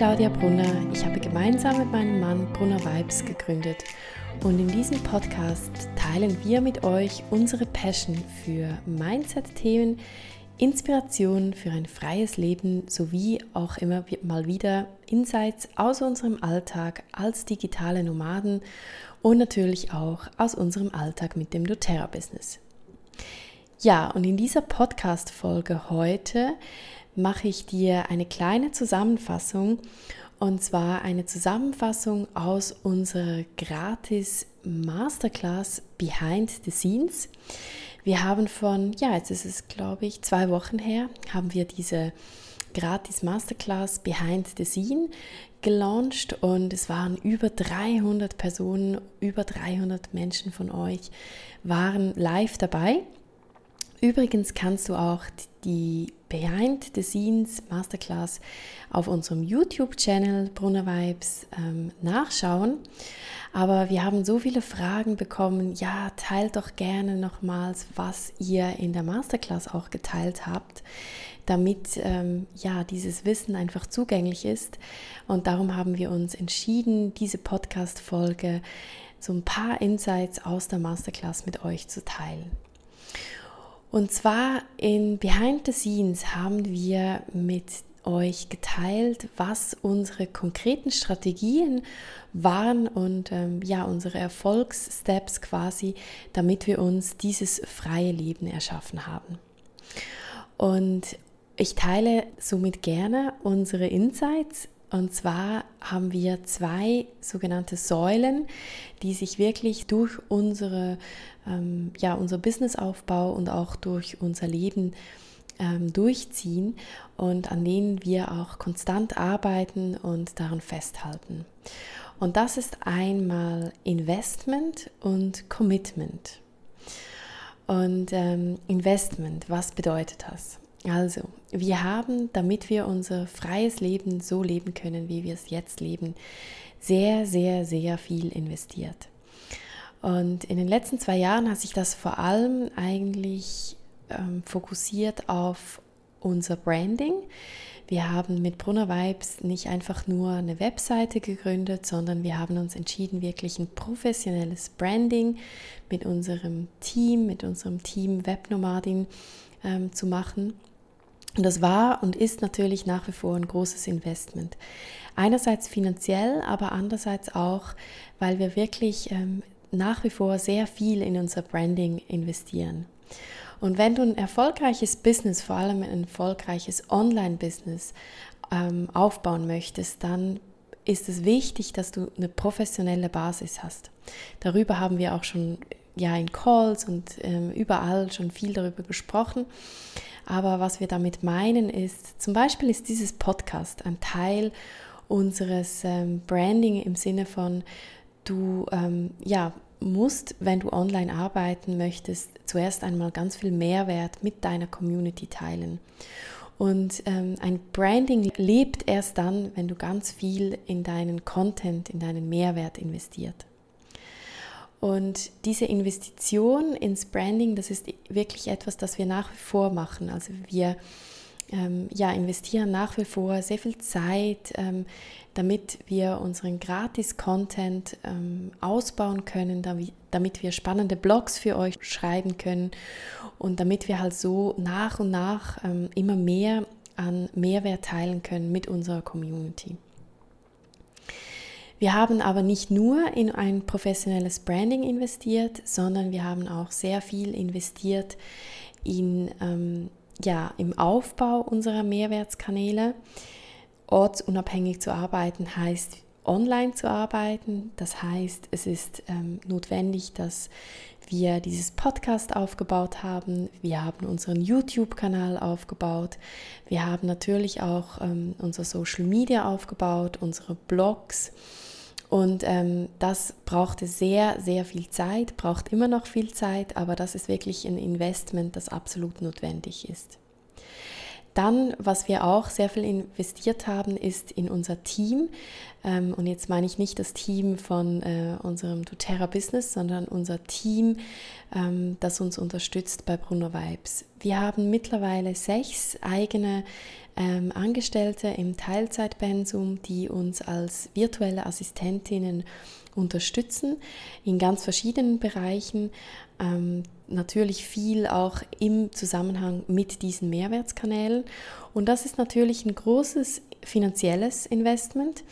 Claudia Brunner. Ich habe gemeinsam mit meinem Mann Brunner Vibes gegründet und in diesem Podcast teilen wir mit euch unsere Passion für Mindset-Themen, Inspiration für ein freies Leben sowie auch immer mal wieder Insights aus unserem Alltag als digitale Nomaden und natürlich auch aus unserem Alltag mit dem doTERRA-Business. Ja, und in dieser Podcast-Folge heute mache ich dir eine kleine Zusammenfassung und zwar eine Zusammenfassung aus unserer gratis Masterclass Behind the Scenes. Wir haben von, ja, jetzt ist es glaube ich zwei Wochen her, haben wir diese gratis Masterclass Behind the Scene gelauncht und es waren über 300 Personen, über 300 Menschen von euch waren live dabei. Übrigens kannst du auch die Behind the Scenes Masterclass auf unserem YouTube-Channel Brunner Vibes ähm, nachschauen. Aber wir haben so viele Fragen bekommen. Ja, teilt doch gerne nochmals, was ihr in der Masterclass auch geteilt habt, damit ähm, ja dieses Wissen einfach zugänglich ist. Und darum haben wir uns entschieden, diese Podcast-Folge so ein paar Insights aus der Masterclass mit euch zu teilen. Und zwar in Behind the Scenes haben wir mit euch geteilt, was unsere konkreten Strategien waren und ähm, ja, unsere Erfolgssteps quasi, damit wir uns dieses freie Leben erschaffen haben. Und ich teile somit gerne unsere Insights und zwar haben wir zwei sogenannte Säulen, die sich wirklich durch unsere, ähm, ja, unser Businessaufbau und auch durch unser Leben ähm, durchziehen und an denen wir auch konstant arbeiten und daran festhalten. Und das ist einmal Investment und Commitment. Und ähm, Investment, was bedeutet das? Also, wir haben, damit wir unser freies Leben so leben können, wie wir es jetzt leben, sehr, sehr, sehr viel investiert. Und in den letzten zwei Jahren hat sich das vor allem eigentlich ähm, fokussiert auf unser Branding. Wir haben mit Brunner Vibes nicht einfach nur eine Webseite gegründet, sondern wir haben uns entschieden, wirklich ein professionelles Branding mit unserem Team, mit unserem Team Webnomadin ähm, zu machen. Und das war und ist natürlich nach wie vor ein großes Investment. Einerseits finanziell, aber andererseits auch, weil wir wirklich ähm, nach wie vor sehr viel in unser Branding investieren. Und wenn du ein erfolgreiches Business, vor allem ein erfolgreiches Online-Business ähm, aufbauen möchtest, dann ist es wichtig, dass du eine professionelle Basis hast. Darüber haben wir auch schon ja in Calls und ähm, überall schon viel darüber gesprochen. Aber was wir damit meinen ist, zum Beispiel ist dieses Podcast ein Teil unseres ähm, Branding im Sinne von, du ähm, ja, musst, wenn du online arbeiten möchtest, zuerst einmal ganz viel Mehrwert mit deiner Community teilen. Und ähm, ein Branding lebt erst dann, wenn du ganz viel in deinen Content, in deinen Mehrwert investiert. Und diese Investition ins Branding, das ist wirklich etwas, das wir nach wie vor machen. Also wir ähm, ja, investieren nach wie vor sehr viel Zeit, ähm, damit wir unseren Gratis-Content ähm, ausbauen können, damit, damit wir spannende Blogs für euch schreiben können und damit wir halt so nach und nach ähm, immer mehr an Mehrwert teilen können mit unserer Community. Wir haben aber nicht nur in ein professionelles Branding investiert, sondern wir haben auch sehr viel investiert in ähm, ja, im Aufbau unserer Mehrwertskanäle. Ortsunabhängig zu arbeiten heißt online zu arbeiten. Das heißt, es ist ähm, notwendig, dass wir dieses Podcast aufgebaut haben. Wir haben unseren YouTube-Kanal aufgebaut. Wir haben natürlich auch ähm, unser Social Media aufgebaut, unsere Blogs. Und ähm, das brauchte sehr, sehr viel Zeit, braucht immer noch viel Zeit, aber das ist wirklich ein Investment, das absolut notwendig ist. Dann, was wir auch sehr viel investiert haben, ist in unser Team. Ähm, und jetzt meine ich nicht das Team von äh, unserem doTERRA Business, sondern unser Team, ähm, das uns unterstützt bei Bruno Vibes. Wir haben mittlerweile sechs eigene ähm, Angestellte im Teilzeitpensum, die uns als virtuelle Assistentinnen unterstützen in ganz verschiedenen Bereichen. Ähm, natürlich viel auch im Zusammenhang mit diesen Mehrwertskanälen. Und das ist natürlich ein großes finanzielles Investment,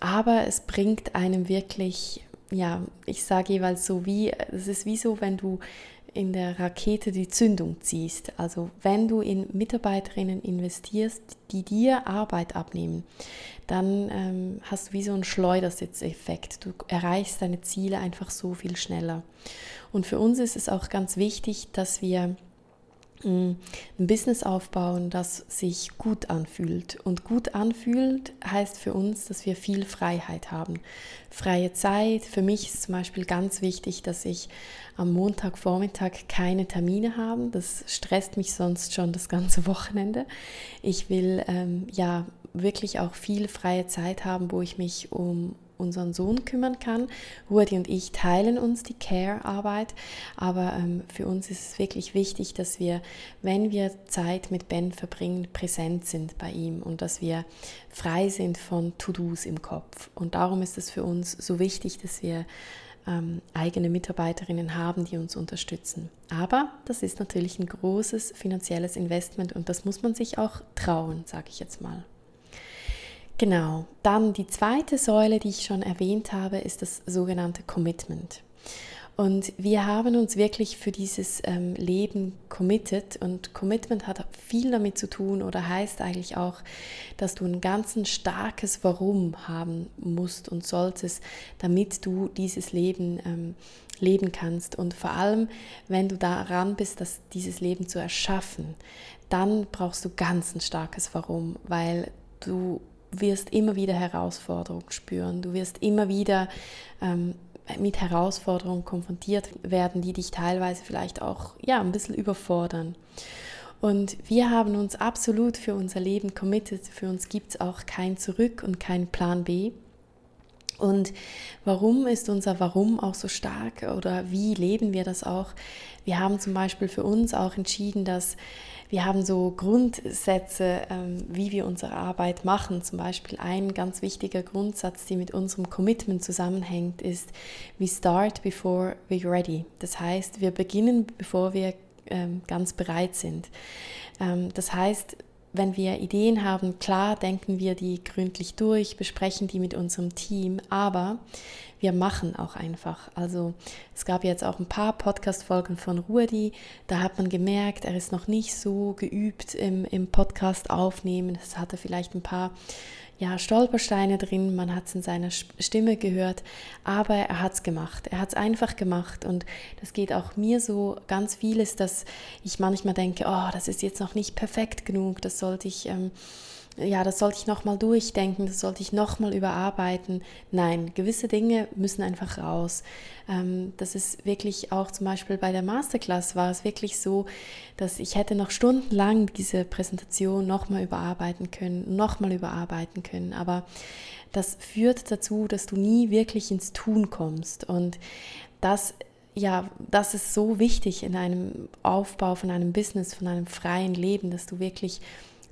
aber es bringt einem wirklich, ja, ich sage jeweils so wie, es ist wie so, wenn du in der Rakete die Zündung ziehst. Also wenn du in Mitarbeiterinnen investierst, die dir Arbeit abnehmen, dann ähm, hast du wie so einen Schleudersitzeffekt. Du erreichst deine Ziele einfach so viel schneller. Und für uns ist es auch ganz wichtig, dass wir ein Business aufbauen, das sich gut anfühlt. Und gut anfühlt heißt für uns, dass wir viel Freiheit haben. Freie Zeit. Für mich ist zum Beispiel ganz wichtig, dass ich am Montagvormittag keine Termine habe. Das stresst mich sonst schon das ganze Wochenende. Ich will ähm, ja wirklich auch viel freie Zeit haben, wo ich mich um unseren Sohn kümmern kann. Rudi und ich teilen uns die Care-Arbeit, aber ähm, für uns ist es wirklich wichtig, dass wir, wenn wir Zeit mit Ben verbringen, präsent sind bei ihm und dass wir frei sind von To-Dos im Kopf. Und darum ist es für uns so wichtig, dass wir ähm, eigene Mitarbeiterinnen haben, die uns unterstützen. Aber das ist natürlich ein großes finanzielles Investment und das muss man sich auch trauen, sage ich jetzt mal. Genau, dann die zweite Säule, die ich schon erwähnt habe, ist das sogenannte Commitment. Und wir haben uns wirklich für dieses ähm, Leben committed und Commitment hat viel damit zu tun oder heißt eigentlich auch, dass du ein ganz starkes Warum haben musst und solltest, damit du dieses Leben ähm, leben kannst. Und vor allem, wenn du daran bist, dass dieses Leben zu erschaffen, dann brauchst du ganz ein starkes Warum, weil du wirst immer wieder Herausforderungen spüren. Du wirst immer wieder ähm, mit Herausforderungen konfrontiert werden, die dich teilweise vielleicht auch ja, ein bisschen überfordern. Und wir haben uns absolut für unser Leben committed. Für uns gibt es auch kein Zurück und kein Plan B. Und warum ist unser Warum auch so stark oder wie leben wir das auch? Wir haben zum Beispiel für uns auch entschieden, dass wir haben so Grundsätze, ähm, wie wir unsere Arbeit machen. Zum Beispiel ein ganz wichtiger Grundsatz, der mit unserem Commitment zusammenhängt, ist, we start before we're ready. Das heißt, wir beginnen, bevor wir ähm, ganz bereit sind. Ähm, das heißt, wenn wir Ideen haben, klar denken wir die gründlich durch, besprechen die mit unserem Team, aber wir machen auch einfach. Also es gab jetzt auch ein paar Podcast-Folgen von Rudi, da hat man gemerkt, er ist noch nicht so geübt im, im Podcast aufnehmen. Es hatte vielleicht ein paar ja, Stolpersteine drin, man hat es in seiner Stimme gehört, aber er hat es gemacht. Er hat es einfach gemacht und das geht auch mir so ganz vieles, dass ich manchmal denke, oh, das ist jetzt noch nicht perfekt genug, das sollte ich ähm, ja, das sollte ich nochmal durchdenken, das sollte ich nochmal überarbeiten. Nein, gewisse Dinge müssen einfach raus. Ähm, das ist wirklich auch zum Beispiel bei der Masterclass war es wirklich so, dass ich hätte noch stundenlang diese Präsentation nochmal überarbeiten können, nochmal überarbeiten können. Aber das führt dazu, dass du nie wirklich ins Tun kommst. Und das ja, das ist so wichtig in einem Aufbau von einem Business, von einem freien Leben, dass du wirklich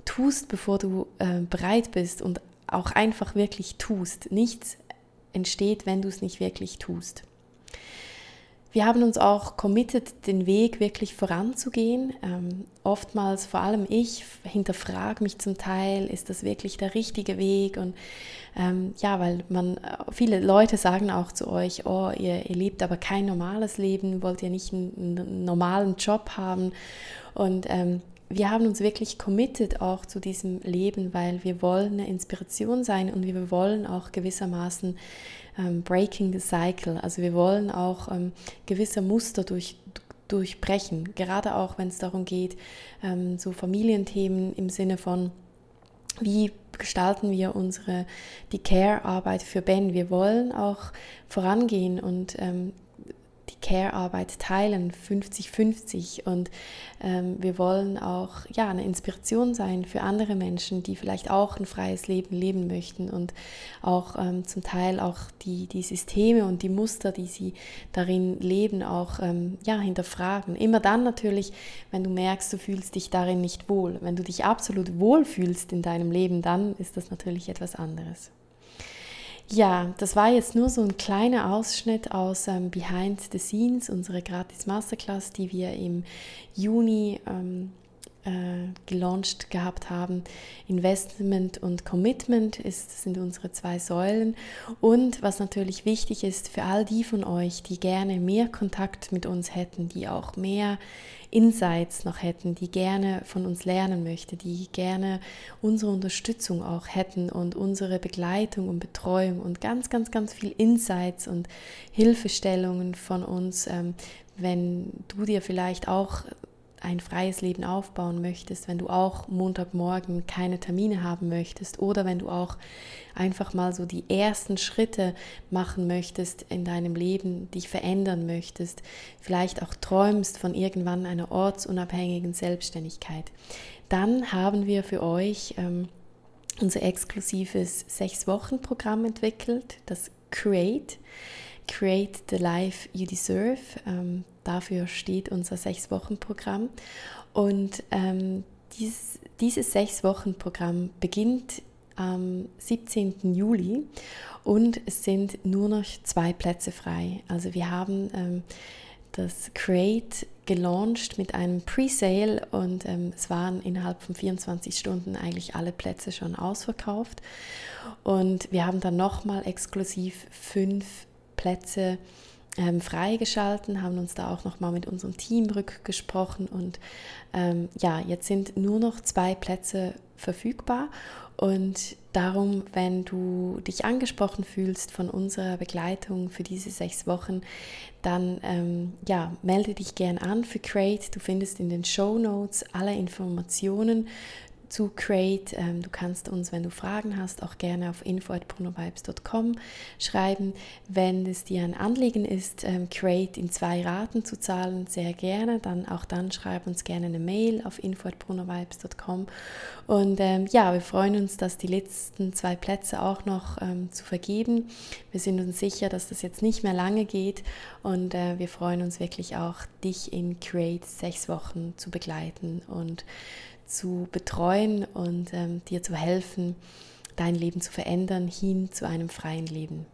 tust, bevor du äh, bereit bist und auch einfach wirklich tust. Nichts entsteht, wenn du es nicht wirklich tust. Wir haben uns auch committed, den Weg wirklich voranzugehen. Ähm, oftmals, vor allem ich, hinterfrage mich zum Teil, ist das wirklich der richtige Weg? Und ähm, ja, weil man, viele Leute sagen auch zu euch, oh, ihr, ihr lebt aber kein normales Leben, wollt ihr nicht einen, einen normalen Job haben? Und ähm, wir haben uns wirklich committed auch zu diesem Leben, weil wir wollen eine Inspiration sein und wir wollen auch gewissermaßen ähm, breaking the cycle. Also wir wollen auch ähm, gewisse Muster durch, durchbrechen, gerade auch wenn es darum geht, ähm, so Familienthemen im Sinne von, wie gestalten wir unsere, die Care-Arbeit für Ben. Wir wollen auch vorangehen und ähm, Care-Arbeit teilen, 50-50. Und ähm, wir wollen auch ja, eine Inspiration sein für andere Menschen, die vielleicht auch ein freies Leben leben möchten und auch ähm, zum Teil auch die, die Systeme und die Muster, die sie darin leben, auch ähm, ja, hinterfragen. Immer dann natürlich, wenn du merkst, du fühlst dich darin nicht wohl. Wenn du dich absolut wohl fühlst in deinem Leben, dann ist das natürlich etwas anderes. Ja, das war jetzt nur so ein kleiner Ausschnitt aus ähm, Behind the Scenes, unsere gratis Masterclass, die wir im Juni ähm, äh, gelauncht gehabt haben. Investment und Commitment ist, sind unsere zwei Säulen. Und was natürlich wichtig ist für all die von euch, die gerne mehr Kontakt mit uns hätten, die auch mehr Insights noch hätten, die gerne von uns lernen möchte, die gerne unsere Unterstützung auch hätten und unsere Begleitung und Betreuung und ganz, ganz, ganz viel Insights und Hilfestellungen von uns, ähm, wenn du dir vielleicht auch ein freies Leben aufbauen möchtest, wenn du auch Montagmorgen keine Termine haben möchtest oder wenn du auch einfach mal so die ersten Schritte machen möchtest in deinem Leben, dich verändern möchtest, vielleicht auch träumst von irgendwann einer ortsunabhängigen Selbstständigkeit, dann haben wir für euch ähm, unser exklusives Sechs-Wochen-Programm entwickelt, das Create. Create the Life You Deserve. Ähm, dafür steht unser Sechs-Wochen-Programm. Und ähm, dies, dieses Sechs-Wochen-Programm beginnt am 17. Juli und es sind nur noch zwei Plätze frei. Also wir haben ähm, das Create gelauncht mit einem Pre-Sale und ähm, es waren innerhalb von 24 Stunden eigentlich alle Plätze schon ausverkauft. Und wir haben dann nochmal exklusiv fünf Plätze ähm, freigeschalten, haben uns da auch nochmal mit unserem Team rückgesprochen und ähm, ja, jetzt sind nur noch zwei Plätze verfügbar und darum, wenn du dich angesprochen fühlst von unserer Begleitung für diese sechs Wochen, dann ähm, ja, melde dich gern an für Crate. Du findest in den Show Notes alle Informationen zu Create. Ähm, du kannst uns, wenn du Fragen hast, auch gerne auf info.brunovibes.com schreiben. Wenn es dir ein Anliegen ist, ähm, Create in zwei Raten zu zahlen, sehr gerne. Dann auch dann schreib uns gerne eine Mail auf info.brunovibes.com. Und ähm, ja, wir freuen uns, dass die letzten zwei Plätze auch noch ähm, zu vergeben. Wir sind uns sicher, dass das jetzt nicht mehr lange geht und äh, wir freuen uns wirklich auch, dich in Create sechs Wochen zu begleiten und zu betreuen und ähm, dir zu helfen, dein Leben zu verändern hin zu einem freien Leben.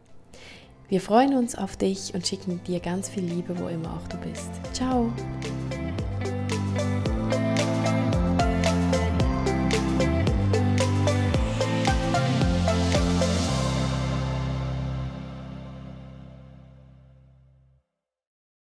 Wir freuen uns auf dich und schicken dir ganz viel Liebe, wo immer auch du bist. Ciao!